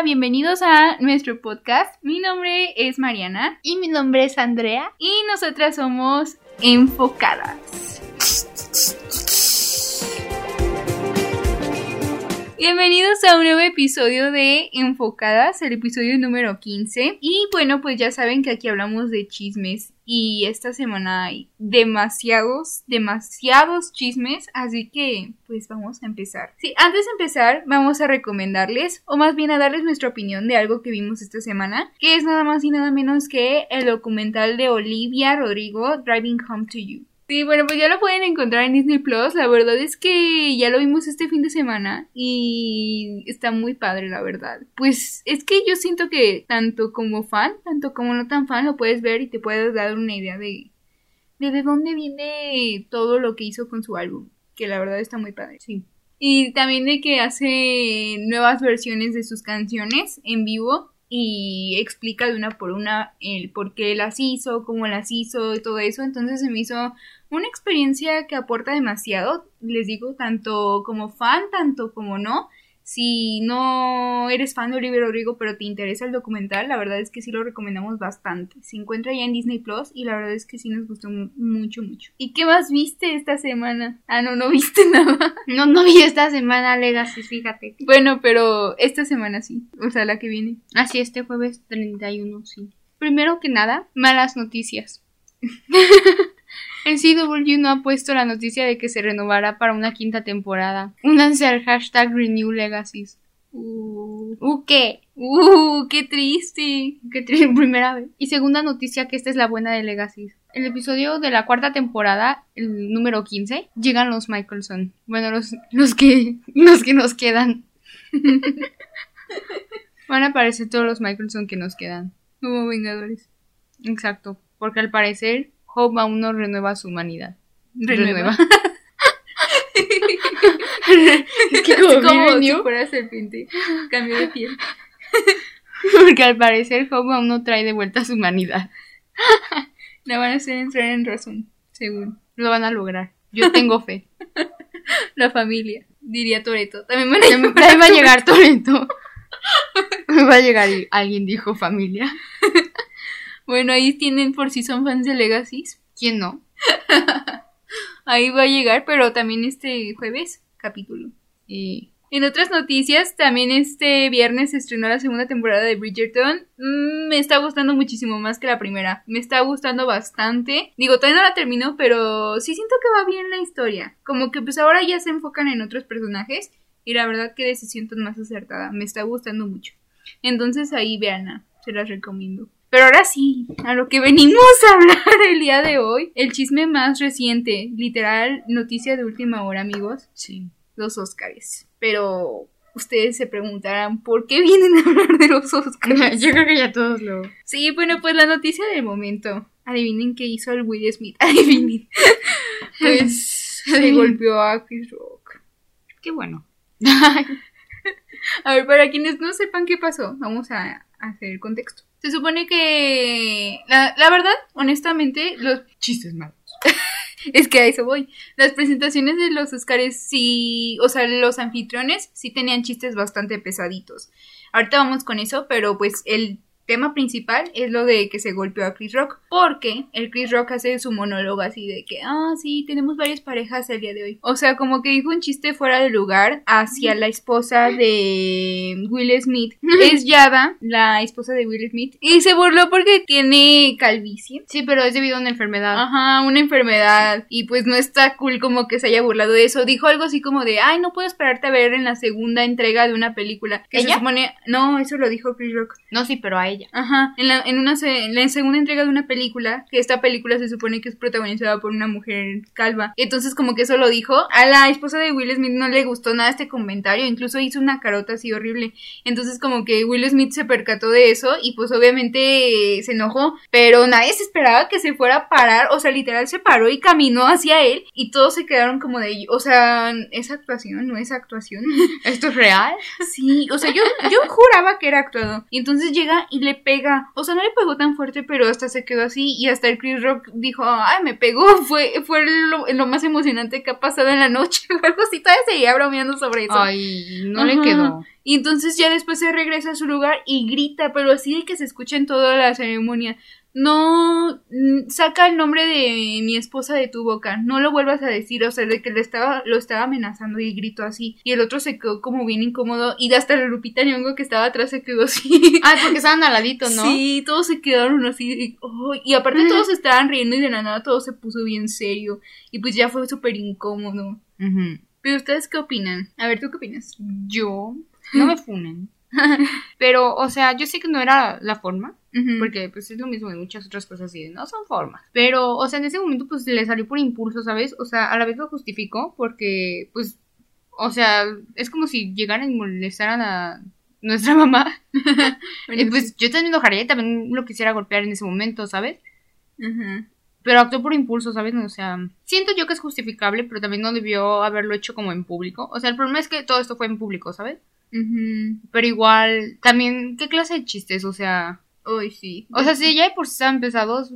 Hola, bienvenidos a nuestro podcast. Mi nombre es Mariana Y mi nombre es Andrea. y nosotras somos enfocadas. Bienvenidos a un nuevo episodio de Enfocadas, el episodio número 15. Y bueno, pues ya saben que aquí hablamos de chismes y esta semana hay demasiados, demasiados chismes, así que pues vamos a empezar. Sí, antes de empezar vamos a recomendarles, o más bien a darles nuestra opinión de algo que vimos esta semana, que es nada más y nada menos que el documental de Olivia Rodrigo, Driving Home to You. Sí, bueno, pues ya lo pueden encontrar en Disney Plus. La verdad es que ya lo vimos este fin de semana y está muy padre, la verdad. Pues es que yo siento que tanto como fan, tanto como no tan fan, lo puedes ver y te puedes dar una idea de, de de dónde viene todo lo que hizo con su álbum. Que la verdad está muy padre. Sí. Y también de que hace nuevas versiones de sus canciones en vivo y explica de una por una el por qué las hizo, cómo las hizo y todo eso. Entonces se me hizo una experiencia que aporta demasiado, les digo, tanto como fan, tanto como no. Si no eres fan de Oliver Rodrigo, pero te interesa el documental, la verdad es que sí lo recomendamos bastante. Se encuentra ya en Disney Plus y la verdad es que sí nos gustó mu- mucho, mucho. ¿Y qué más viste esta semana? Ah, no, no viste nada. No, no vi esta semana Legacy, fíjate. Bueno, pero esta semana sí, o sea, la que viene. Así, este jueves 31, sí. Primero que nada, malas noticias. El CW no ha puesto la noticia de que se renovará para una quinta temporada. Únanse al hashtag Renew Legacies. Uh, ¿Uh qué? uh, qué triste. Que tri- primera vez. Y segunda noticia, que esta es la buena de Legacies. El episodio de la cuarta temporada, el número 15, llegan los Michelson. Bueno, los, los que los que nos quedan. Van a aparecer todos los Michelson que nos quedan. Como Vengadores. Exacto. Porque al parecer, Hope aún no renueva su humanidad. Renueva. es que como, como si fuera serpiente. Cambio de piel. porque al parecer Hope aún no trae de vuelta su humanidad. La van a hacer entrar en razón, según Lo van a lograr. Yo tengo fe. la familia. Diría Toreto. También van a también va a llegar Toreto. Va a llegar y alguien dijo familia. Bueno, ahí tienen por si son fans de Legacies. ¿Quién no? Ahí va a llegar, pero también este jueves, capítulo. Y En otras noticias, también este viernes se estrenó la segunda temporada de Bridgerton. Mm, me está gustando muchísimo más que la primera. Me está gustando bastante. Digo, todavía no la termino, pero sí siento que va bien la historia. Como que pues ahora ya se enfocan en otros personajes. Y la verdad que decisión tan más acertada. Me está gustando mucho. Entonces ahí veanla. Se las recomiendo. Pero ahora sí, a lo que venimos a hablar el día de hoy. El chisme más reciente. Literal, noticia de última hora, amigos sí. los Óscares. Pero ustedes se preguntarán por qué vienen a hablar de los Óscares. Yo creo que ya todos lo. sí, bueno, pues la noticia del momento. Adivinen qué hizo el Will Smith. Adivinen. Pues se golpeó a Chris Rock. Qué bueno. A ver, para quienes no sepan qué pasó, vamos a hacer el contexto. Se supone que, la, la verdad, honestamente, los Chistes malos. Es que a eso voy. Las presentaciones de los Oscars sí, o sea, los anfitriones sí tenían chistes bastante pesaditos. Ahorita vamos con eso, pero pues el tema principal es lo de que se golpeó a Chris Rock, porque el Chris Rock hace su monólogo así de que, ah, sí, tenemos varias parejas el día de hoy. O sea, como que dijo un chiste fuera de lugar hacia la esposa de Will Smith. Es Yada, la esposa de Will Smith, y se burló porque tiene calvicie. Sí, pero es debido a una enfermedad. Ajá, una enfermedad. Y pues no está cool como que se haya burlado de eso. Dijo algo así como de, ay, no puedo esperarte a ver en la segunda entrega de una película. Que se ¿Ella? supone, no, eso lo dijo Chris Rock. No, sí, pero a ella. Ajá, en la, en una en la segunda entrega de una película, que esta película se supone que es protagonizada por una mujer calva. Entonces como que eso lo dijo. A la esposa de Will Smith no le gustó nada este comentario, incluso hizo una carota así horrible. Entonces como que Will Smith se percató de eso y pues obviamente eh, se enojó, pero nadie se esperaba que se fuera a parar, o sea, literal se paró y caminó hacia él y todos se quedaron como de, o sea, esa actuación no es actuación. ¿Esto es real? Sí, o sea, yo, yo juraba que era actuado. Y entonces llega y le pega. O sea, no le pegó tan fuerte, pero hasta se quedó así. Y hasta el Chris Rock dijo, ay, me pegó. Fue, fue lo, lo más emocionante que ha pasado en la noche. O algo así, todavía seguía bromeando sobre eso. Ay, no le quedó. Y entonces ya después se regresa a su lugar y grita, pero así de que se escucha en toda la ceremonia. No mm, saca el nombre de mi esposa de tu boca, no lo vuelvas a decir, o sea, de que le estaba, lo estaba amenazando y gritó así. Y el otro se quedó como bien incómodo y hasta la Lupita Nyong'o que estaba atrás se quedó así. Ay, porque estaban al ladito, ¿no? Sí, todos se quedaron así. Y, oh, y aparte todos estaban riendo y de la nada todo se puso bien serio. Y pues ya fue súper incómodo. Pero ustedes qué opinan? A ver, ¿tú qué opinas? Yo, no me funen. Pero, o sea, yo sé que no era la forma, porque pues es lo mismo de muchas otras cosas y no son formas. Pero, o sea, en ese momento pues le salió por impulso, ¿sabes? O sea, a la vez lo justificó porque, pues, o sea, es como si llegaran y molestaran a nuestra mamá. Bueno, y pues yo también enojaría y también lo quisiera golpear en ese momento, ¿sabes? Pero actuó por impulso, ¿sabes? O sea, siento yo que es justificable, pero también no debió haberlo hecho como en público. O sea, el problema es que todo esto fue en público, ¿sabes? Ujú. Pero igual, también, ¿qué clase de chistes? O sea, Ay, sí. o sea, si ya de por sí estaban pesados,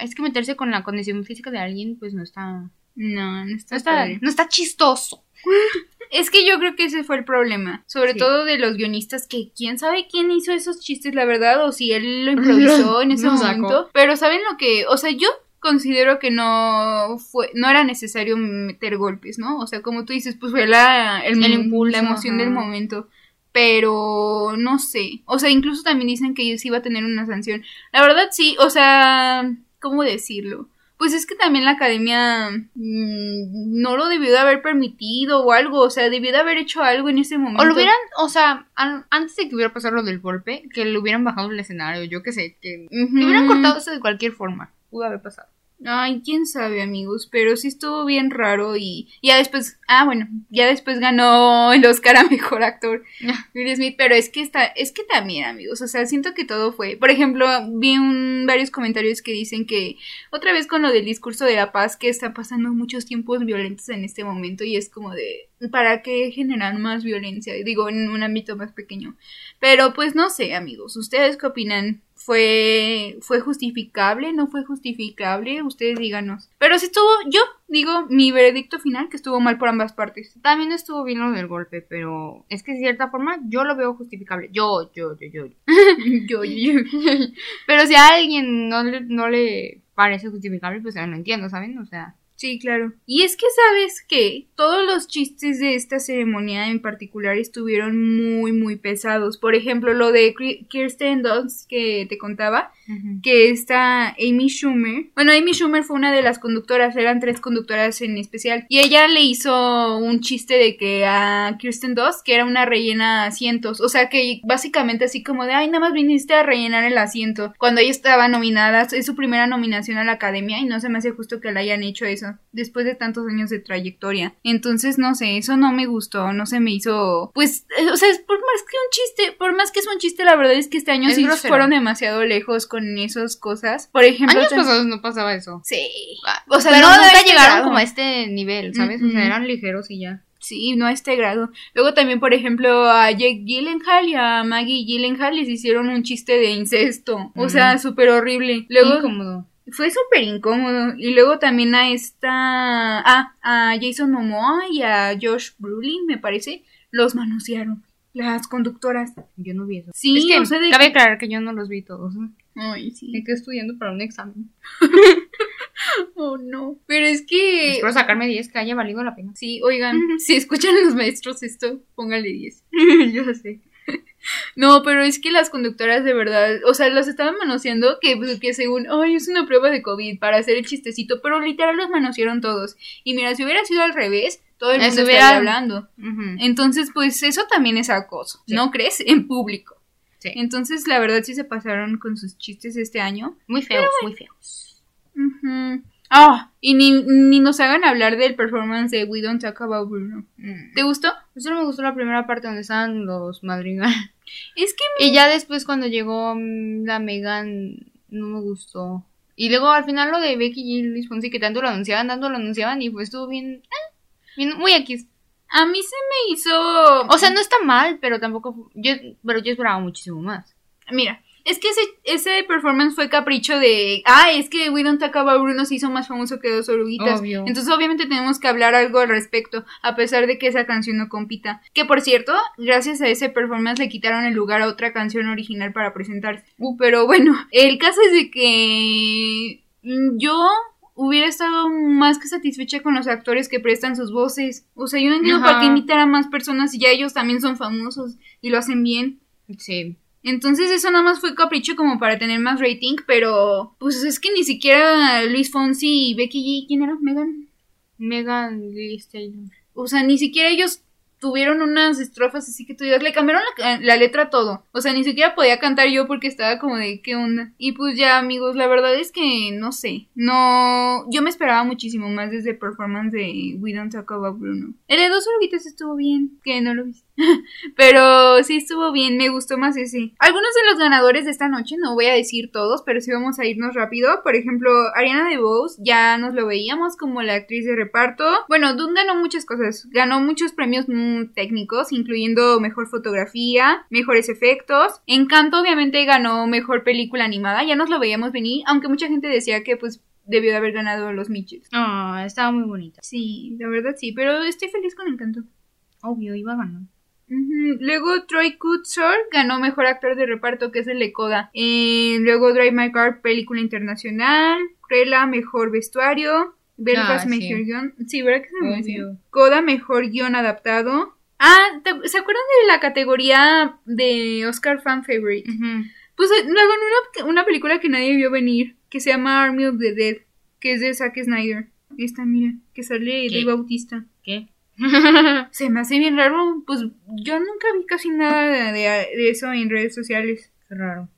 es que meterse con la condición física de alguien, pues no está, No, no está, no está, padre. no está chistoso. Es que yo creo que ese fue el problema. Sobre Sí. todo de los guionistas, que quién sabe quién hizo esos chistes, la verdad, o si él lo improvisó en ese momento. Pero ¿saben lo que? O sea, yo considero que no fue, no era necesario meter golpes, ¿no? O sea, como tú dices, pues fue la, el, El impulso, la emoción ajá. del momento. Pero no sé. O sea, incluso también dicen que sí iba a tener una sanción. La verdad sí, o sea, ¿cómo decirlo? Pues es que también la academia mm, no lo debió de haber permitido o algo, o sea, debió de haber hecho algo en ese momento. O lo hubieran, o sea, an- antes de que hubiera pasado lo del golpe, que lo hubieran bajado del escenario, yo qué sé, que, Ujú. hubieran cortado eso de cualquier forma. Pudo haber pasado. Ay, quién sabe, amigos, pero sí estuvo bien raro y ya después, ah, bueno, ya después ganó el Oscar a mejor actor Will Smith, pero es que está, es que también, amigos, o sea, siento que todo fue, por ejemplo, vi un, varios comentarios que dicen que otra vez con lo del discurso de la paz que está pasando muchos tiempos violentos en este momento y es como de, ¿para qué generar más violencia? Digo, en un ámbito más pequeño. Pero pues no sé, amigos, ¿ustedes qué opinan? ¿Fue, fue justificable? ¿No fue justificable? Ustedes díganos. Pero si estuvo, yo digo mi veredicto final que estuvo mal por ambas partes. También estuvo bien lo del golpe, pero es que de cierta forma yo lo veo justificable. Yo, yo, yo, yo. yo, yo, Pero si a alguien no le, no le parece justificable, pues ya no entiendo, ¿saben? O sea, Sí, claro. Y es que sabes que todos los chistes de esta ceremonia en particular estuvieron muy, muy pesados. Por ejemplo, lo de Kirsten Dunst que te contaba, que está Amy Schumer. Bueno, Amy Schumer fue una de las conductoras, eran tres conductoras en especial. Y ella le hizo un chiste de que a Kirsten Dunst, que era una rellena asientos. O sea que básicamente así como de, ay, nada más viniste a rellenar el asiento. Cuando ella estaba nominada, es su primera nominación a la academia y no se me hace justo que le hayan hecho eso después de tantos años de trayectoria. Entonces, no sé, eso no me gustó, no se me hizo, pues, eh, o sea, es por más que un chiste, por más que es un chiste, la verdad es que este año Es sí grosero. fueron demasiado lejos con esas cosas. Por ejemplo, años pasados no pasaba eso. Sí. O sea, pero no nunca este llegaron grado. como a este nivel, ¿sabes? O sea, eran ligeros y ya. Sí, no a este grado. Luego también, por ejemplo, a Jake Gyllenhaal y a Maggie Gyllenhaal les hicieron un chiste de incesto. O sea, súper horrible. Luego Incómodo. fue súper incómodo. Y luego también a esta... Ah, a Jason Momoa y a Josh Brolin, me parece, los manosearon. Las conductoras. Yo no vi eso. Sí, es que o sea, de- cabe aclarar que yo no los vi todos. ¿no? Ay, sí. Me quedé estudiando para un examen. Oh, no. Pero es que... Espero sacarme 10 que haya valido la pena. Sí, oigan, si escuchan a los maestros esto, pónganle 10. yo sé. No, pero es que las conductoras de verdad, o sea, los estaban manoseando que, que según, ay, es una prueba de COVID para hacer el chistecito, pero literal los manosearon todos. Y mira, si hubiera sido al revés, todo el mundo estaría hablando. Entonces, pues eso también es acoso, Sí. ¿no crees? En público. Sí. Entonces, la verdad sí se pasaron con sus chistes este año. Muy feos, muy feos. Ah, y ni, ni nos hagan hablar del performance de We Don't Talk About Bruno. Mm. ¿Te gustó? Solo me gustó la primera parte donde estaban los madrigal. Es que Y ya después cuando llegó mm, la Megan, no me gustó. Y luego al final lo de Becky y Luis Fonsi, que tanto lo anunciaban, tanto lo anunciaban, y pues estuvo bien, eh, bien muy X. a mí se me hizo... O sea, no está mal, pero tampoco, yo, pero yo esperaba muchísimo más. Mira, Es que ese, ese performance fue capricho de. Ah, es que We Don't Talk About Bruno se hizo más famoso que dos oruguitas. Obvio. Entonces, obviamente, tenemos que hablar algo al respecto, a pesar de que esa canción no compita. Que por cierto, gracias a ese performance le quitaron el lugar a otra canción original para presentarse. Uh, pero bueno, el caso es de que. mm, Yo hubiera estado más que satisfecha con los actores que prestan sus voces. O sea, yo no entiendo para qué invitar a más personas si ya ellos también son famosos y lo hacen bien. Sí. Entonces eso nada más fue capricho como para tener más rating, pero pues es que ni siquiera Luis Fonsi y Becky G, ¿quién era? Megan. Megan Lee Taylor. O sea, ni siquiera ellos tuvieron unas estrofas así que tú digas, le cambiaron la, la letra todo. O sea, ni siquiera podía cantar yo porque estaba como de qué onda. Y pues ya, amigos, la verdad es que no sé. No, yo me esperaba muchísimo más desde performance de We Don't Talk About Bruno. El de dos oruguitas estuvo bien, que no lo vi. pero sí estuvo bien, me gustó más ese. Algunos de los ganadores de esta noche, no voy a decir todos, pero sí vamos a irnos rápido. Por ejemplo, Ariana DeBose, ya nos lo veíamos como la actriz de reparto. Bueno, Dune ganó muchas cosas. Ganó muchos premios mm, técnicos, incluyendo mejor fotografía, mejores efectos. Encanto, obviamente, ganó mejor película animada. Ya nos lo veíamos venir, aunque mucha gente decía que, pues, debió de haber ganado los Mitchells. Ah, estaba muy bonita. Sí, la verdad sí, pero estoy feliz con Encanto. Obvio, iba a ganar. Luego Troy Kutzor ganó mejor actor de reparto, que es el de Coda. Eh, luego Drive My Car, película internacional. Cruella, mejor vestuario. Belfast, Ah, sí. mejor guion. Sí, ¿verdad que se me? Obvio. Coda, mejor guion adaptado. Ah, ¿te- ¿se acuerdan de la categoría de Oscar Fan Favorite? Pues eh, luego en una, una película que nadie vio venir, que se llama Army of the Dead, que es de Zack Snyder. Esta, mira, que sale ¿Qué? de Bautista. ¿Qué? Se me hace bien raro, pues yo nunca vi casi nada de, de eso en redes sociales. Qué raro.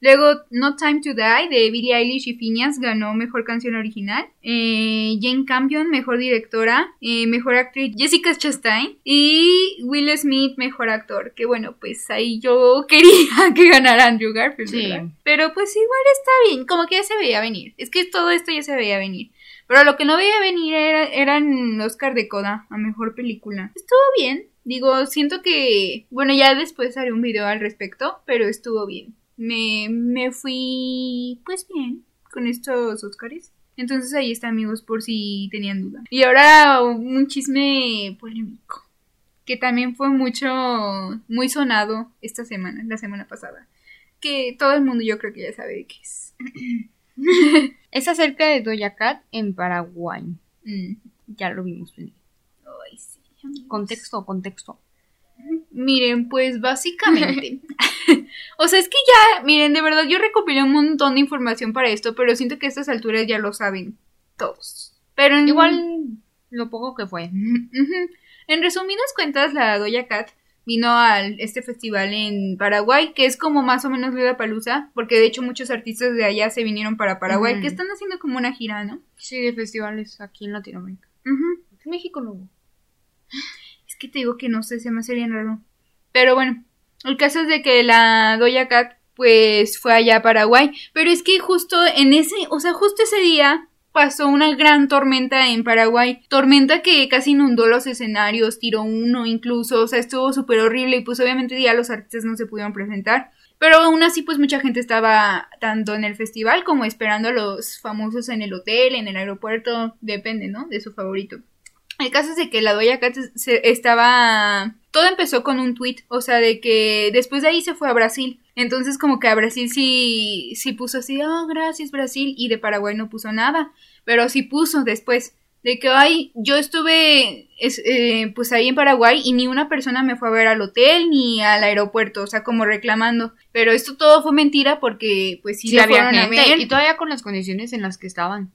Luego, No Time to Die de Billie Eilish y Phineas ganó Mejor Canción Original. Eh, Jane Campion, Mejor Directora. Eh, mejor Actriz Jessica Chastain. Y Will Smith, Mejor Actor. Que bueno, pues ahí yo quería que ganara Andrew Garfield. Sí. Pero pues igual está bien, como que ya se veía venir. Es que todo esto ya se veía venir. Pero lo que no veía venir era, eran Oscar de Coda a Mejor Película. Estuvo bien. Digo, siento que... Bueno, ya después haré un video al respecto, pero estuvo bien. Me, me fui... Pues bien, con estos Oscars. Entonces ahí está, amigos, por si tenían duda. Y ahora un chisme polémico. Que también fue mucho... Muy sonado esta semana, la semana pasada. Que todo el mundo yo creo que ya sabe de qué es. Es acerca de Doja Cat en Paraguay. Mm. Ya lo vimos venir. Ay, sí. Contexto, contexto. Miren, pues básicamente. o sea, es que ya, miren, de verdad yo recopilé un montón de información para esto, pero siento que a estas alturas ya lo saben todos. Pero en- Igual lo poco que fue. En resumidas cuentas, la Doja Cat vino a este festival en Paraguay, que es como más o menos Palusa, porque de hecho muchos artistas de allá se vinieron para Paraguay, que están haciendo como una gira, ¿no? Sí, de festivales aquí en Latinoamérica. En México no hubo. Es que te digo que no sé, se me hace bien raro. Pero bueno, el caso es de que la Doja Cat pues fue allá a Paraguay, pero es que justo en ese, o sea, justo ese día pasó una gran tormenta en Paraguay, tormenta que casi inundó los escenarios, tiró uno incluso, o sea, estuvo súper horrible y pues obviamente ya los artistas no se pudieron presentar. Pero aún así, pues mucha gente estaba tanto en el festival como esperando a los famosos en el hotel, en el aeropuerto, depende, ¿no? De su favorito. El caso es de que la Doja Cat se- estaba... Todo empezó con un tweet, o sea, de que después de ahí se fue a Brasil. Entonces como que a Brasil sí, sí puso así, oh, gracias Brasil, y de Paraguay no puso nada. Pero sí puso después, de que, ay, yo estuve es- eh, pues ahí en Paraguay y ni una persona me fue a ver al hotel ni al aeropuerto, o sea, como reclamando. Pero esto todo fue mentira porque pues sí, Sí, la había a ver. Y todavía con las condiciones en las que estaban.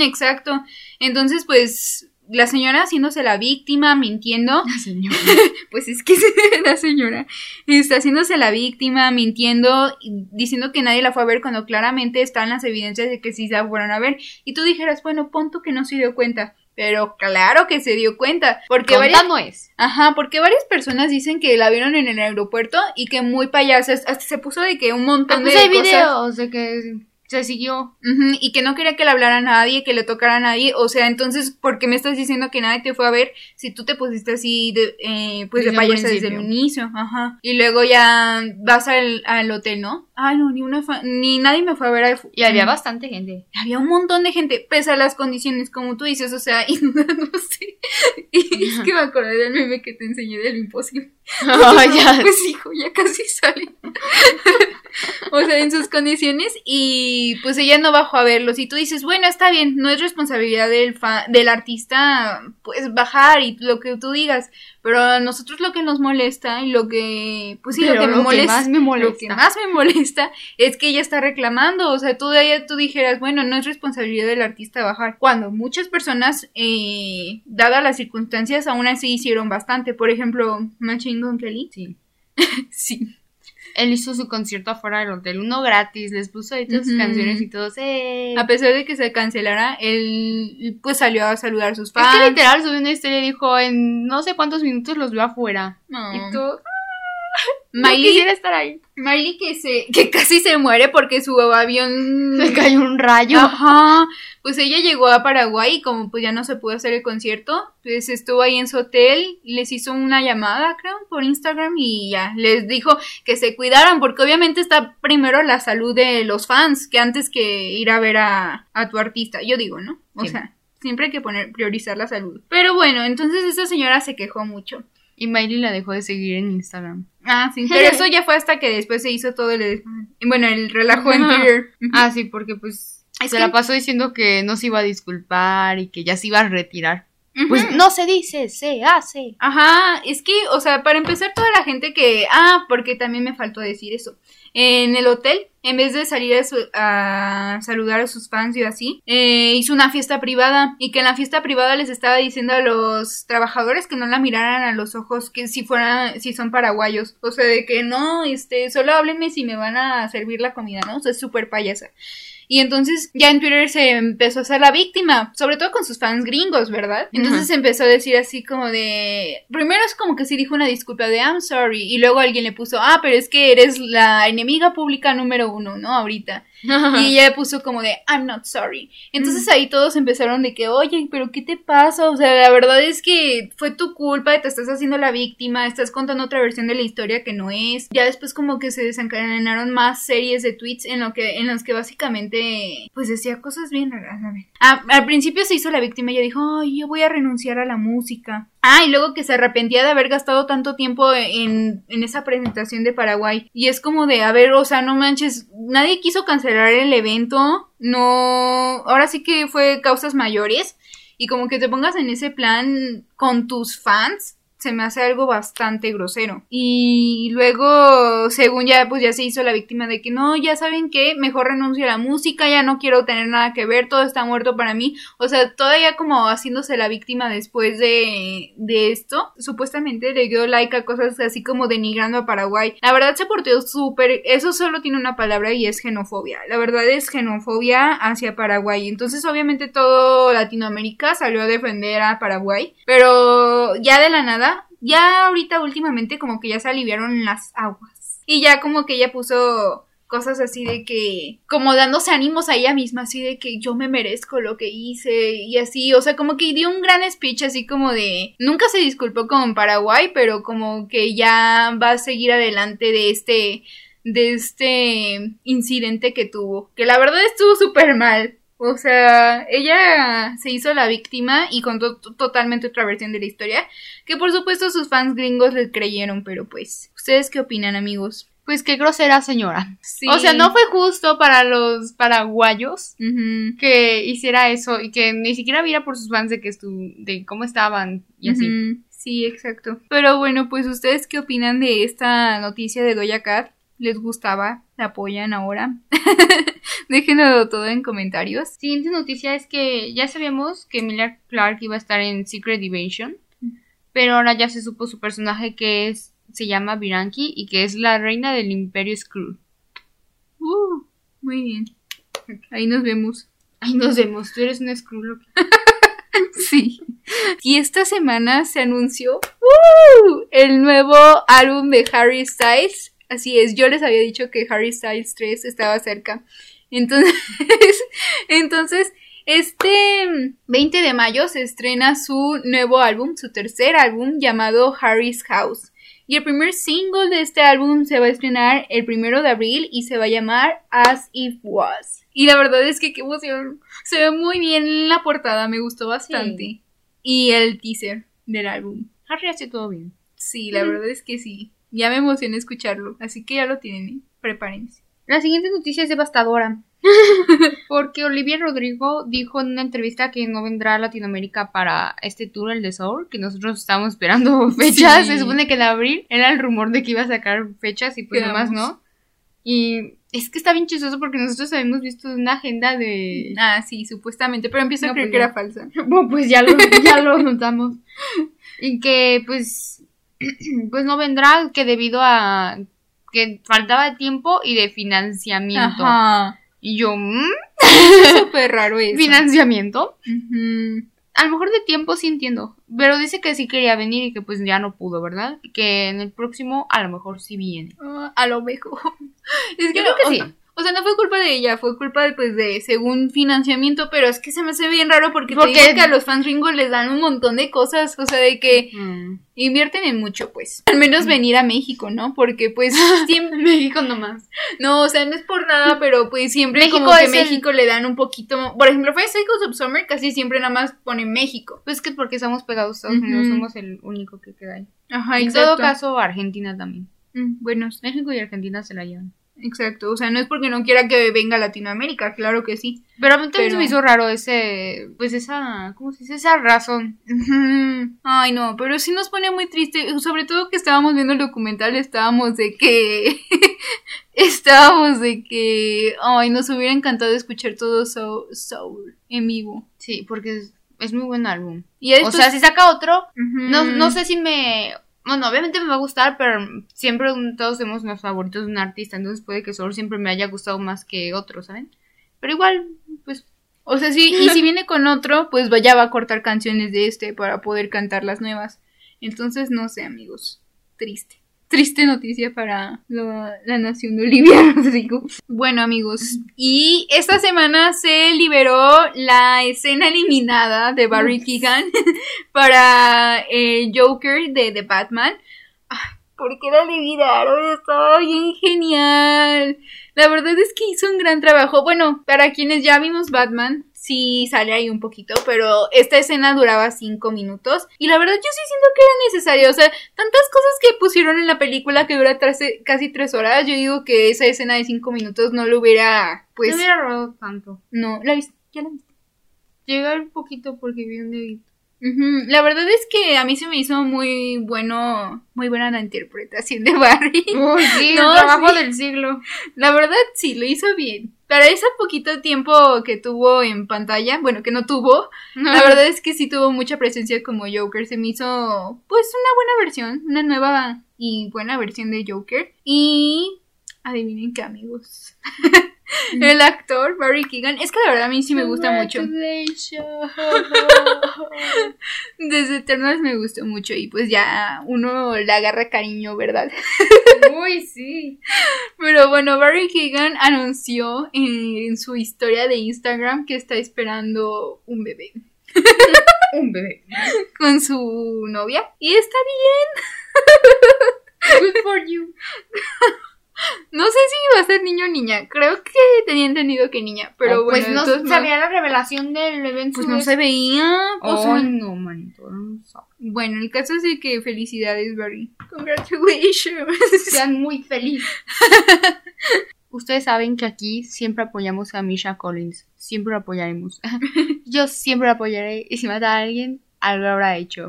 Exacto. Entonces, pues, la señora haciéndose la víctima, mintiendo. Señor. Pues es que la señora está haciéndose la víctima, mintiendo, diciendo que nadie la fue a ver cuando claramente están las evidencias de que sí la fueron a ver. Y tú dijeras, bueno, punto que no se dio cuenta. Pero claro que se dio cuenta. Porque varias, Contando es. ajá, porque varias personas dicen que la vieron en el aeropuerto y que muy payasas, hasta se puso de que un montón Ah, pues de hay cosas. videos de que Se siguió. Ujú, y que no quería que le hablara a nadie, que le tocara a nadie. O sea, entonces, ¿por qué me estás diciendo que nadie te fue a ver si tú te pusiste así de, eh, pues Desde de payasa desde el inicio? Ajá. Y luego ya vas al, al hotel, ¿no? Ay, no, ni una fa- ni nadie me fue a ver. al- Y había bastante gente. Había un montón de gente, pese a las condiciones, como tú dices, o sea, y no sé. Y es que me acordé del meme que te enseñé del imposible. Ay, ya. Pues hijo, ya casi sale. o sea, en sus condiciones y pues ella no bajó a verlos y tú dices, bueno, está bien, no es responsabilidad del fa- del artista pues bajar y lo que tú digas, pero a nosotros lo que nos molesta y lo que pues sí, lo que me lo que molesta, más me molesta. lo que más me molesta es que ella está reclamando, o sea, tú de ella tú dijeras, bueno, no es responsabilidad del artista bajar, cuando muchas personas eh, dadas las circunstancias aún así hicieron bastante, por ejemplo, Machine Gun Kelly Sí. Sí. Él hizo su concierto afuera del hotel, uno gratis, les puso ahí todas sus canciones y todos, ¡eh! A pesar de que se cancelara, él pues salió a saludar a sus Es fans. que literal subió una historia y dijo, en no sé cuántos minutos los veo afuera. No. Y todo, no Miley, quisiera estar ahí. Miley que se que casi se muere porque su avión Se cayó un rayo. Ajá. Pues ella llegó a Paraguay y como pues ya no se pudo hacer el concierto, pues estuvo ahí en su hotel, les hizo una llamada, creo, por Instagram y ya, les dijo que se cuidaran porque obviamente está primero la salud de los fans que antes que ir a ver a, a tu artista, yo digo, ¿no? O Sí. sea, siempre hay que poner priorizar la salud. Pero bueno, entonces esa señora se quejó mucho. Y Miley la dejó de seguir en Instagram. Ah, sí, pero eso ya fue hasta que después se hizo todo el bueno, el relajo en. Twitter. Ah, sí, porque pues Es se que- la pasó diciendo que no se iba a disculpar y que ya se iba a retirar. Pues no se dice, se hace. Ajá, es que, o sea, para empezar, toda la gente que. Ah, porque también me faltó decir eso. En el hotel, en vez de salir a, su- a saludar a sus fans y así, eh, hizo una fiesta privada. Y que en la fiesta privada les estaba diciendo a los trabajadores que no la miraran a los ojos, que si fueran, si son paraguayos. O sea, de que no, este, solo háblenme si me van a servir la comida, ¿no? O sea, es súper payasa. Y entonces ya en Twitter se empezó a hacer la víctima, sobre todo con sus fans gringos, ¿verdad? Entonces empezó a decir así como de... Primero es como que sí dijo una disculpa de I'm sorry y luego alguien le puso, ah, pero es que eres la enemiga pública número uno, ¿no? Ahorita. Y ella puso como de I'm not sorry. Entonces ahí todos empezaron de que, oye, pero ¿qué te pasa? O sea, la verdad es que fue tu culpa, te estás haciendo la víctima, estás contando otra versión de la historia que no es. Ya después como que se desencadenaron más series de tweets en lo que, en los que básicamente pues decía cosas bien raras. a ver. Ah, al principio se hizo la víctima y ella dijo, ay, yo voy a renunciar a la música. Ah, y luego que se arrepentía de haber gastado tanto tiempo en, en esa presentación de Paraguay. Y es como de, a ver, o sea, no manches, nadie quiso cancelar el evento, no, ahora sí que fue causas mayores. Y como que te pongas en ese plan con tus fans, se me hace algo bastante grosero. Y luego, según ya, pues ya se hizo la víctima de que no, ya saben que mejor renuncio a la música, ya no quiero tener nada que ver, todo está muerto para mí. O sea, todavía como haciéndose la víctima después de, de esto, supuestamente le dio like a cosas así como denigrando a Paraguay. La verdad se portó súper, eso solo tiene una palabra y es xenofobia. La verdad es xenofobia hacia Paraguay. Entonces, obviamente todo Latinoamérica salió a defender a Paraguay, pero ya de la nada ya ahorita últimamente como que ya se aliviaron las aguas. Y ya como que ella puso cosas así de que, como dándose ánimos a ella misma, así de que yo me merezco lo que hice y así, o sea, como que dio un gran speech así como de, nunca se disculpó con Paraguay, pero como que ya va a seguir adelante de este, de este incidente que tuvo, que la verdad estuvo súper mal. O sea, ella se hizo la víctima y contó totalmente otra versión de la historia, que por supuesto sus fans gringos le creyeron, pero pues, ¿ustedes qué opinan, amigos? Pues qué grosera señora. Sí. O sea, no fue justo para los paraguayos que hiciera eso y que ni siquiera viera por sus fans de que estu de cómo estaban y así. Sí, exacto. Pero bueno, pues ustedes qué opinan de esta noticia de Doja Cat? ¿Les gustaba? ¿La apoyan ahora? Déjenlo todo en comentarios. Siguiente noticia es que ya sabíamos que Emilia Clark iba a estar en Secret Invasion, pero ahora ya se supo su personaje que es se llama Viranki y que es la reina del Imperio Skrull. Uh, muy bien. Ahí nos vemos. Ay, nos vemos, tú eres un Skrull. Sí. Y esta semana se anunció ¡uh! el nuevo álbum de Harry Styles. Así es, yo les había dicho que Harry Styles 3 estaba cerca. Entonces, entonces, este 20 de mayo se estrena su nuevo álbum, su tercer álbum llamado Harry's House. Y el primer single de este álbum se va a estrenar el primero de abril y se va a llamar As If Was. Y la verdad es que qué emoción. Se ve muy bien la portada, me gustó bastante. Y el teaser del álbum. Harry hace todo bien. Sí, la verdad es que sí. Ya me emocioné escucharlo. Así que ya lo tienen, ¿eh? prepárense. La siguiente noticia es devastadora. Porque Olivia Rodrigo dijo en una entrevista que no vendrá a Latinoamérica para este tour, el de Soul, que nosotros estábamos esperando fechas. Sí. Se supone que en abril era el rumor de que iba a sacar fechas y pues Quedamos. nomás no. Y es que está bien chistoso porque nosotros habíamos visto una agenda de. Ah, sí, supuestamente, pero empiezo a creer pues que era falsa. Bueno, pues ya lo, ya lo notamos. Y que pues. Pues no vendrá, que debido a que faltaba de tiempo y de financiamiento. Ajá. Y yo, ¿mm? Súper raro eso. ¿Financiamiento? Ujú. A lo mejor de tiempo sí entiendo. Pero dice que sí quería venir y que pues ya no pudo, ¿verdad? Que en el próximo a lo mejor sí viene. Ah, a lo mejor. Es que Yo creo que o sí. O sea, no fue culpa de ella, fue culpa de, pues, de, según financiamiento, pero es que se me hace bien raro porque, Porque- te digo que a los fans Ringo les dan un montón de cosas, o sea, de que invierten en mucho, pues. Al menos venir a México, ¿no? Porque, pues, siempre, México nomás. no, o sea, no es por nada, pero, pues, siempre México como que el- México le dan un poquito, por ejemplo, fue Cycles of Summer, casi siempre nada más pone México. Pues que porque estamos pegados Estados. Unidos, somos el único que queda ahí. Ajá, en exacto. todo caso, Argentina también. Mm, Bueno, México y Argentina se la llevan. Exacto, o sea, no es porque no quiera que venga a Latinoamérica, claro que sí. Pero a mí también se me hizo raro ese, pues esa, ¿cómo se dice? Esa razón. Ay, no, pero sí nos pone muy triste, sobre todo que estábamos viendo el documental, estábamos de que, estábamos de que, ay, nos hubiera encantado escuchar todo Soul, Soul en vivo. Sí, porque es, es muy buen álbum. Y O sea, si saca otro, no, no sé si me... Bueno, obviamente me va a gustar, pero siempre todos tenemos nuestros favoritos de un artista, entonces puede que solo siempre me haya gustado más que otro, ¿saben? Pero igual, pues... O sea, sí, y si viene con otro, pues ya va a cortar canciones de este para poder cantar las nuevas. Entonces, no sé, amigos, triste. Triste noticia para lo- la nación de Olivia Rodrigo. Bueno, amigos, y esta semana se liberó la escena eliminada de Barry Keegan para el Joker de The Batman. Ay, ¿Por qué la liberaron? Estaba bien genial. La verdad es que hizo un gran trabajo. Bueno, para quienes ya vimos Batman, sí sale ahí un poquito, pero esta escena duraba cinco minutos. Y la verdad yo sí siento que era necesario. O sea, tantas que pusieron en la película que dura tres- casi tres horas. Yo digo que esa escena de cinco minutos no lo hubiera, pues, no hubiera robado tanto. no, la viste, ya la viste. Llegué un poquito porque vi un dedito. La verdad es que a mí se me hizo muy bueno, muy buena la interpretación de Barry. Uy, sí, No, el trabajo sí. del siglo. La verdad sí, lo hizo bien. Para ese poquito tiempo que tuvo en pantalla, bueno, que no tuvo, la verdad es que sí tuvo mucha presencia como Joker. Se me hizo, pues, una buena versión, una nueva y buena versión de Joker. Y adivinen qué, amigos. El actor Barry Keegan, es que la verdad a mí sí me gusta mucho. Desde Eternals me gustó mucho y pues ya uno le agarra cariño, ¿verdad? Uy, sí. Pero bueno, Barry Keegan anunció en, en su historia de Instagram que está esperando un bebé Un bebé. con su novia. Y está Good for you. No sé si va a ser niño o niña. Creo que tenía entendido que niña. Pero Oh, bueno, pues no todos modos, sabía la revelación del evento. pues no se veía. sea, Oh, no, manito. bueno, el caso es de que felicidades, Barry. Congratulations. Sean muy felices. Ustedes saben que aquí siempre apoyamos a Misha Collins. Siempre lo apoyaremos. Yo siempre lo apoyaré. Y si mata a alguien, algo habrá hecho.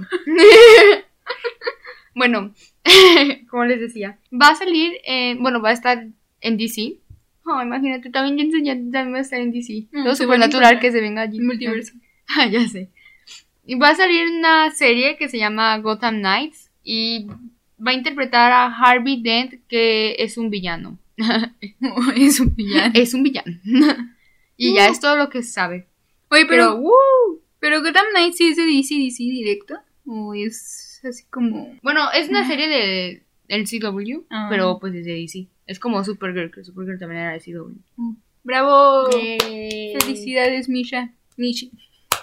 bueno, como les decía, va a salir, en- bueno, va a estar en DC. Oh, imagínate, también Jensen ya también va a estar en DC. Mm, Todo se súper van a natural encontrar. que se venga allí. Multiverso. Ah, ya sé. Y va a salir una serie que se llama Gotham Knights y va a interpretar a Harvey Dent, que es un villano. es un villano. es un villano. y ya es todo lo que se sabe. Oye, pero, Pero, ¡woo! pero Gotham Knights sí es de DC, DC directo. O es así como. Bueno, es una serie de el CW, Ah. pero pues es de DC. Es como Supergirl, que Supergirl también era de CW. ¡Bravo! Eh, Felicidades, Misha. Mishi.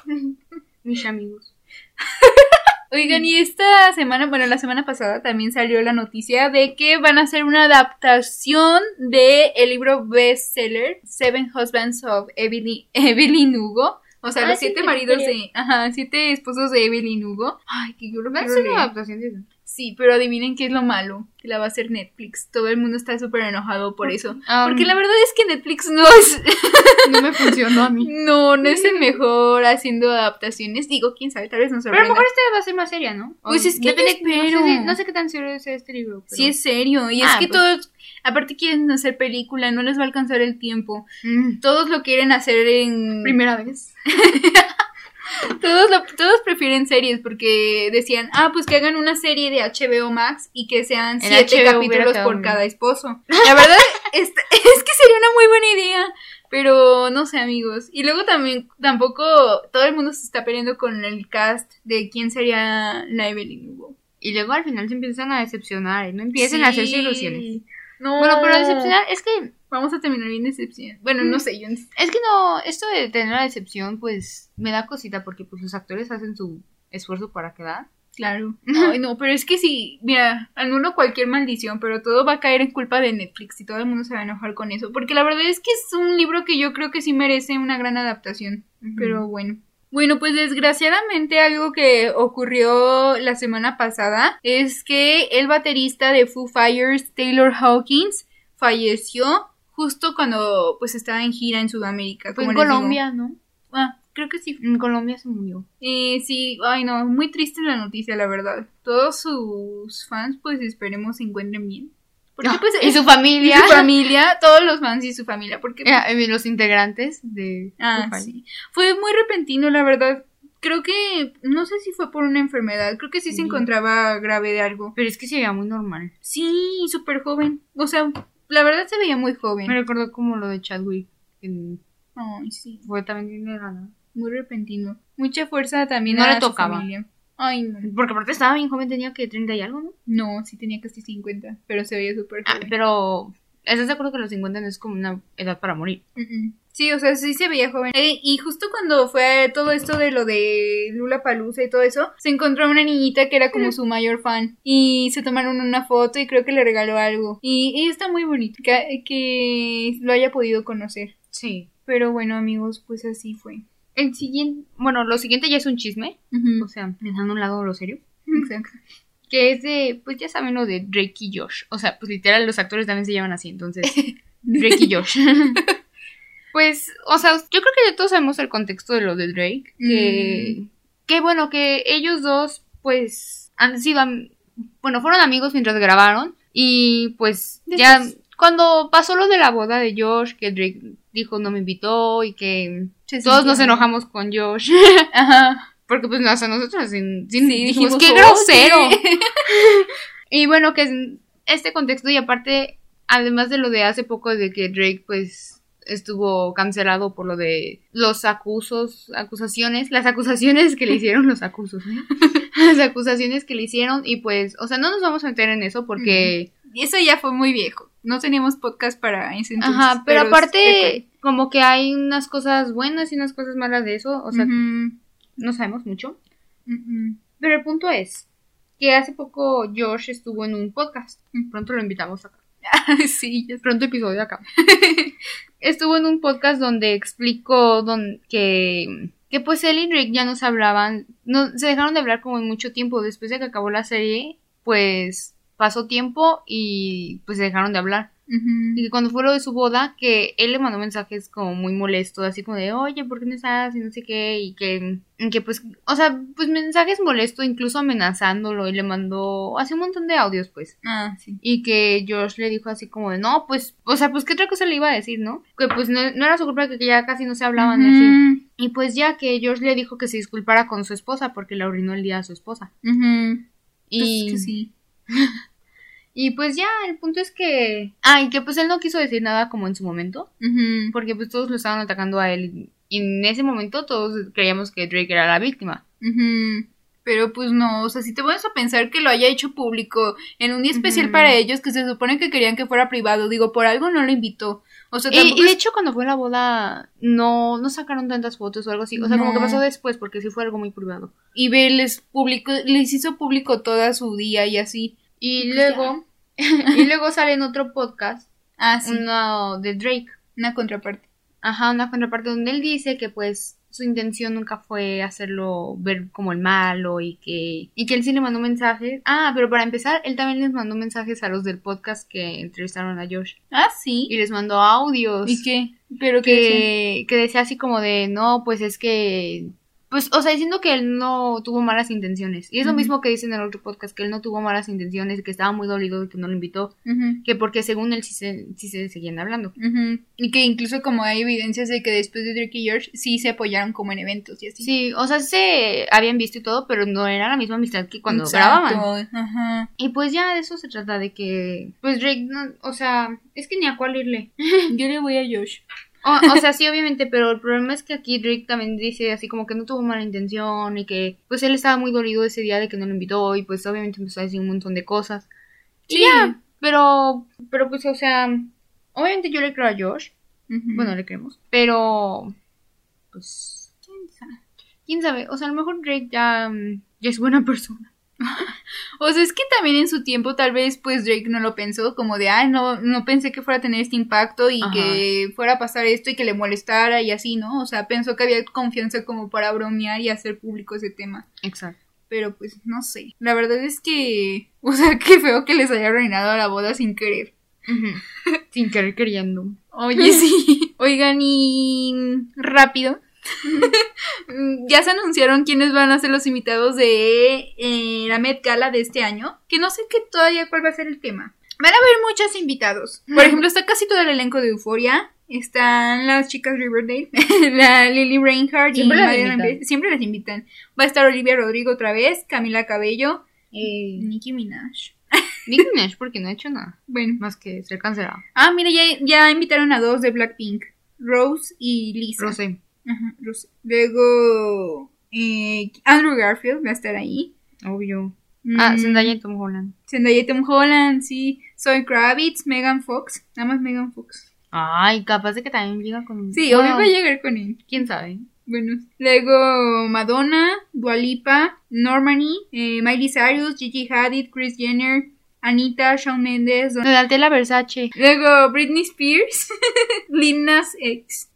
Mis amigos. Oigan, y esta semana, bueno, la semana pasada también salió la noticia de que van a hacer una adaptación de el libro bestseller Seven Husbands of Evelyn, Evelyn Hugo. O sea, Ah, los siete maridos de. Ajá, siete esposos de Evelyn Hugo. Ay, que yo lo ¿Va a quiero leer. una adaptación de eso? Sí, pero adivinen qué es lo malo, que la va a hacer Netflix. Todo el mundo está súper enojado por eso. Ah, Porque la verdad es que Netflix no es, no me funcionó a mí. no, no es el mejor haciendo adaptaciones. Digo, quién sabe, tal vez nos Pero a lo sorprenda. mejor esta va a ser más seria, ¿no? Pues es que depende-. No sé, no sé qué tan serio es este libro. pero- Sí, es serio. Y es Ah, que pues. todos, aparte quieren hacer película, no les va a alcanzar el tiempo. Mm, Todos lo quieren hacer en... Primera vez. Todos, lo- todos prefieren series porque decían, ah, pues que hagan una serie de HBO Max y que sean siete HBO capítulos por cada esposo. La verdad es, es que sería una muy buena idea, pero no sé, amigos. Y luego también, tampoco todo el mundo se está peleando con el cast de quién sería la Evelyn Hugo. Y luego al final se empiezan a decepcionar y no empiecen a hacerse Sí. ilusiones. No. Bueno, pero decepcionar es que Vamos a terminar bien decepción. Bueno, no sé, yo es que no, esto de tener la decepción pues me da cosita porque pues los actores hacen su esfuerzo para quedar. Claro. Ay, no, pero es que sí, mira, anulo cualquier maldición, pero todo va a caer en culpa de Netflix y todo el mundo se va a enojar con eso. Porque la verdad es que es un libro que yo creo que sí merece una gran adaptación. Pero bueno. Bueno, pues desgraciadamente algo que ocurrió la semana pasada es que el baterista de Foo Fighters, Taylor Hawkins, falleció justo cuando pues estaba en gira en Sudamérica. Fue en digo. Colombia, ¿no? Ah, creo que sí. En Colombia se murió. Eh, sí, ay no, muy triste la noticia, la verdad. Todos sus fans, pues esperemos se encuentren bien. Porque Ah, pues y su familia. y su familia, todos los fans y su familia, porque Ah, y los integrantes de ah, sí. fue muy repentino, la verdad. Creo que no sé si fue por una enfermedad, creo que sí se Sí. encontraba grave de algo. Pero es que se veía muy normal. Sí, súper joven. O sea, la verdad se veía muy joven. Me recordó como lo de Chadwick. Ay, sí, fue también muy repentino. Mucha fuerza también No a le su tocaba. familia. Ay, no. Porque aparte estaba bien joven, tenía que 30 y algo, ¿no? No, sí tenía casi 50, pero se veía súper Ah, joven. pero ¿estás de acuerdo que los 50 no es como una edad para morir? Sí, o sea, sí se veía joven. Eh, y justo cuando fue todo esto de lo de Lula Palusa y todo eso, se encontró una niñita que era como su mayor fan. Y se tomaron una foto y creo que le regaló algo. Y, y está muy bonito que, que lo haya podido conocer. Sí. Pero bueno, amigos, pues así fue. El siguiente, bueno, lo siguiente ya es un chisme, o sea, dejando a un lado lo serio, Exacto. Que es de, pues ya saben lo de Drake y Josh, o sea, pues literal los actores también se llaman así, entonces, Drake y Josh. pues, o sea, yo creo que ya todos sabemos el contexto de lo de Drake, que, que bueno, que ellos dos, pues, han sido, bueno, fueron amigos mientras grabaron, y pues ya cuando pasó lo de la boda de Josh, que Drake dijo no me invitó y que Se todos nos enojamos con Josh. Ajá. Porque pues hasta nosotros sin, sin- Sí, dijimos, dijimos, qué "Oh, grosero. sí". y bueno, que es este contexto y aparte, además de lo de hace poco de que Drake pues estuvo cancelado por lo de los acusos, acusaciones, las acusaciones que le hicieron los acusos, ¿eh? las acusaciones que le hicieron y pues, o sea, no nos vamos a meter en eso porque, Y eso ya fue muy viejo. No teníamos podcast para entonces. ajá, pero, aparte como que hay unas cosas buenas y unas cosas malas de eso, o sea, Ujú. No sabemos mucho. Pero el punto es que hace poco Josh estuvo en un podcast. Pronto lo invitamos acá. sí, ya. Pronto episodio acá. estuvo en un podcast donde explicó don- que, que pues él y Rick ya no se hablaban, no, se dejaron de hablar como en mucho tiempo. Después de que acabó la serie, pues pasó tiempo y pues se dejaron de hablar. Y que cuando fue lo de su boda, que él le mandó mensajes como muy molestos, así como de, oye, ¿por qué no estás? Y no sé qué, y que, y que pues, o sea, pues mensajes molestos, incluso amenazándolo, y le mandó así un montón de audios, pues. Ah, sí. Y que Josh le dijo así como de, no, pues, o sea, pues, ¿qué otra cosa le iba a decir, no? Que pues no, no era su culpa que ya casi no se hablaban y así. Y pues ya que Josh le dijo que se disculpara con su esposa porque le arruinó el día a su esposa. Ujú. Y... Pues es que sí. Y pues ya, el punto es que... Ah, y que pues él no quiso decir nada como en su momento. Porque pues todos lo estaban atacando a él. Y en ese momento todos creíamos que Drake era la víctima. Pero pues no, o sea, si te pones a pensar que lo haya hecho público en un día especial para ellos, que se supone que querían que fuera privado, digo, por algo no lo invitó. O sea, Y, y de hecho, cuando fue la boda, no, no sacaron tantas fotos o algo así. O sea, como que No. pasó después, porque sí fue algo muy privado. y ve, les publicó, les hizo público toda su día y así. Y Pues luego, y luego sale en otro podcast, Ah, sí, uno de Drake. una contraparte. Ajá, una contraparte donde él dice que pues su intención nunca fue hacerlo ver como el malo y que y que él sí le mandó mensajes. Ah, pero para empezar, él también les mandó mensajes a los del podcast que entrevistaron a Josh Ah, sí. y les mandó audios. ¿Y qué? Pero que... que, que decía así como de, no, pues es que, pues, o sea, diciendo que él no tuvo malas intenciones. Y es lo mismo que dice en el otro podcast, que él no tuvo malas intenciones, que estaba muy dolido de que no lo invitó, que porque según él sí se, sí se seguían hablando. Y que incluso como hay evidencias de que después de Drake y George sí se apoyaron como en eventos y así. Sí, o sea, se habían visto y todo, pero no era la misma amistad que cuando Exacto, grababan. Y pues ya de eso se trata, de que, pues Drake, no, o sea, es que ni a cuál irle. Yo le voy a Josh. O, o sea, sí, obviamente, pero el problema es que aquí Drake también dice así como que no tuvo mala intención y que pues él estaba muy dolido ese día de que no lo invitó y pues obviamente empezó a decir un montón de cosas. Y Sí. ya, pero, pero pues, o sea, obviamente yo le creo a Josh, bueno, le creemos, pero, pues, quién sabe, quién sabe, o sea, a lo mejor Drake ya, mm, ya es buena persona. O sea, es que también en su tiempo tal vez pues Drake no lo pensó como de, ay, no, no pensé que fuera a tener este impacto y Ajá. que fuera a pasar esto y que le molestara y así, ¿no? O sea, pensó que había confianza como para bromear y hacer público ese tema. Exacto. Pero pues no sé. La verdad es que, o sea, qué feo que les haya arruinado la boda sin querer. Sin querer queriendo. Oye, sí. Oigan, y rápido. ya se anunciaron quiénes van a ser los invitados de eh, la Met Gala de este año. Que no sé qué todavía cuál va a ser el tema. Van a haber muchos invitados. Por ejemplo, está casi todo el elenco de Euforia. Están las chicas Riverdale, la Lily Reinhardt Siempre y las invitan. Siempre las invitan. Va a estar Olivia Rodrigo otra vez, Camila Cabello, Eh, Nicki Minaj. Nicki Minaj porque no ha hecho nada. Bueno, Más que ser cancelado. Ah, mira, ya, ya invitaron a dos de Blackpink. Rose y Lisa. Rosé. Ajá. Luego, eh, Andrew Garfield va a estar ahí. Obvio. Ah, Mm, Zendaya y Tom Holland. Zendaya y Tom Holland, sí. Zoe Kravitz, Megan Fox. Nada más Megan Fox. Ay, capaz de que también llega con... Sí, Bueno, obvio va a llegar con él. ¿Quién sabe? Bueno, luego Madonna, Dua Lipa, Normani, eh, Miley Cyrus, Gigi Hadid, Chris Jenner, Anita, Shawn Mendes, Don- Donatella Versace. luego Britney Spears, Lil Nas X.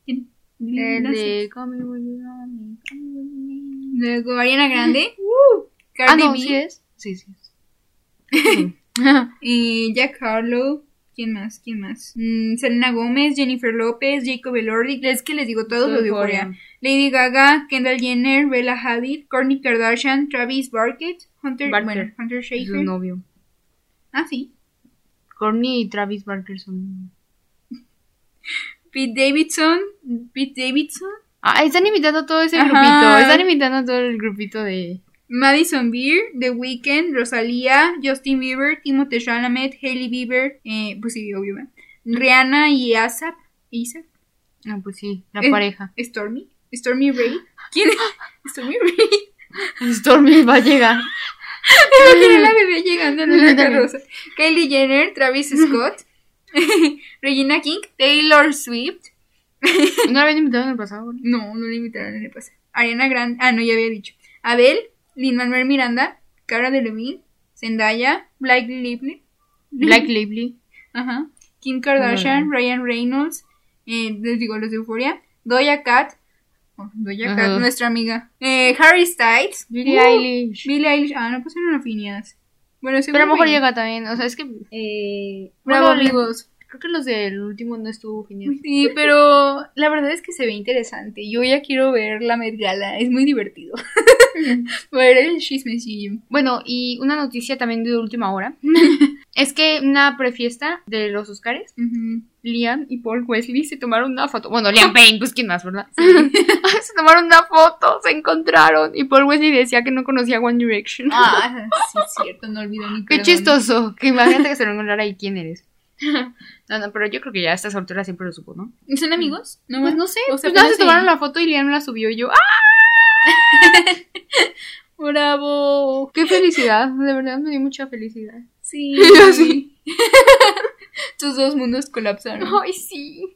El Nas de. Call Me When You Want Me, Call Me When You Need Me. Luego Ariana Grande, Ah, Cardi no, B, ¿sí es? Sí, sí es. y Jack Harlow. ¿Quién más? ¿Quién más? Mm, Selena Gómez, Jennifer López, Jacob Elordi. Es que les digo todos los de Euphoria. Lady Gaga, Kendall Jenner, Bella Hadid, Kourtney Kardashian, Travis Barkett, Hunter, Barker. bueno, Hunter Es su novio. Ah, sí. Courtney y Travis Barker son... Pete Davidson, Pete Davidson, Ah, están invitando a todo ese Ajá. grupito. Están invitando a todo el grupito de... Madison Beer, The Weeknd, Rosalía, Justin Bieber, Timothée Chalamet, Hailey Bieber, eh, pues sí, obvio, ¿verdad? Rihanna y ASAP, ASAP, Ah, pues sí, la Eh. pareja. Stormy, Stormy Ray, ¿quién es? Stormy Ray, Stormy va a llegar. Me imaginé la bebé llegando en una carroza, Kylie Jenner, Travis Scott, Regina King, Taylor Swift, ¿No la habían invitado en el pasado? ¿no? no, no le invitaron en el pasado, Ariana Grande, ah, no, ya había dicho, Adele, Lin-Manuel Miranda, Cara Delevingne, Zendaya, Blake Lively, Black Lively. Ajá. Kim Kardashian, Bueno. Ryan Reynolds, eh, les digo los de Euphoria, Doja Cat, oh, Doja Cat, nuestra amiga, eh, Harry Styles, Billie Uh, Eilish. Billie Eilish, ah, no pusieron afinidas. Bueno, Pero a lo mejor bien. llega también. O sea, es que... Eh, Bravo, bueno, amigos. Creo que los del último no estuvo genial. Sí, pero la verdad es que se ve interesante. Yo ya quiero ver la Met Gala, es muy divertido. ver el chismecillo. Bueno, y una noticia también de última hora. es que una prefiesta de los Oscars, Ujú. Liam y Paul Wesley se tomaron una foto. Bueno, Liam Payne, pues quién más, ¿verdad? se tomaron una foto, se encontraron. Y Paul Wesley decía que no conocía One Direction. Ah, sí, es cierto, no olvido ni Qué chistoso. Que imagínate que se lo encontrara y quién eres. no, no, pero yo creo que ya a esta altura siempre lo supo, ¿no? ¿Son amigos? Pues no sé. O sea, pues nada, se tomaron la foto y Liam la subió y yo. ¡Ah! Bravo. Qué felicidad, de verdad me dio mucha felicidad. Sí. Tus dos mundos colapsaron. Ay, sí.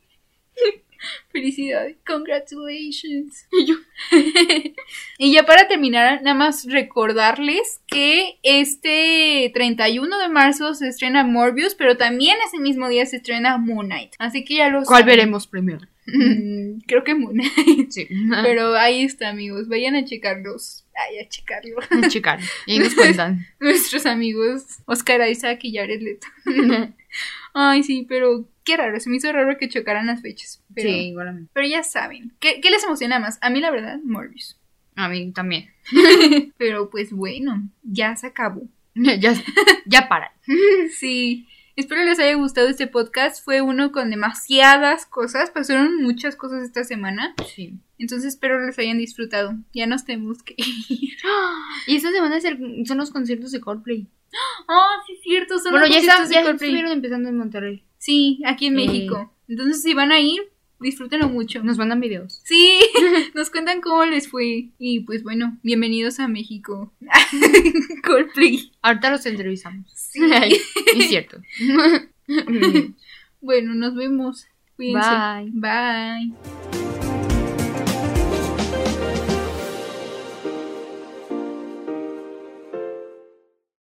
Felicidades. Congratulations. Y yo, Y ya para terminar, nada más recordarles que este 31 de marzo se estrena Morbius, pero también ese mismo día se estrena Moon Knight. Así que ya lo ¿Cuál veremos primero? Mm, Creo que Moon Knight. Sí. Pero ahí está, amigos. Vayan a checarlos. Ay, a checarlo. Checar. Y ahí nos cuentan. Nuestros amigos Oscar Isaac y Jared Leto. Ay, sí, pero qué raro. Se me hizo raro que chocaran las fechas. Pero, Sí, igual a mí. pero ya saben. ¿Qué, ¿Qué les emociona más? A mí, la verdad, Morbius. A mí también. Pero pues bueno, ya se acabó. Ya, ya para. Sí. Espero les haya gustado este podcast. Fue uno con demasiadas cosas. Pasaron muchas cosas esta semana. Sí. Entonces espero les hayan disfrutado. Ya nos tenemos que ir. Y esta semana es el- son los conciertos de Coldplay. Ah, sí, es cierto. Son Bueno, los ya, conciertos de ya Coldplay. estuvieron empezando en Monterrey. Sí, aquí en Eh. México. Entonces, si van a ir, disfrútenlo mucho. Nos mandan videos. Sí, nos cuentan cómo les fue. Y pues bueno, bienvenidos a México. Coldplay. Ahorita los entrevistamos. Sí. Es cierto. Bueno, nos vemos. Cuídense. Bye. Bye.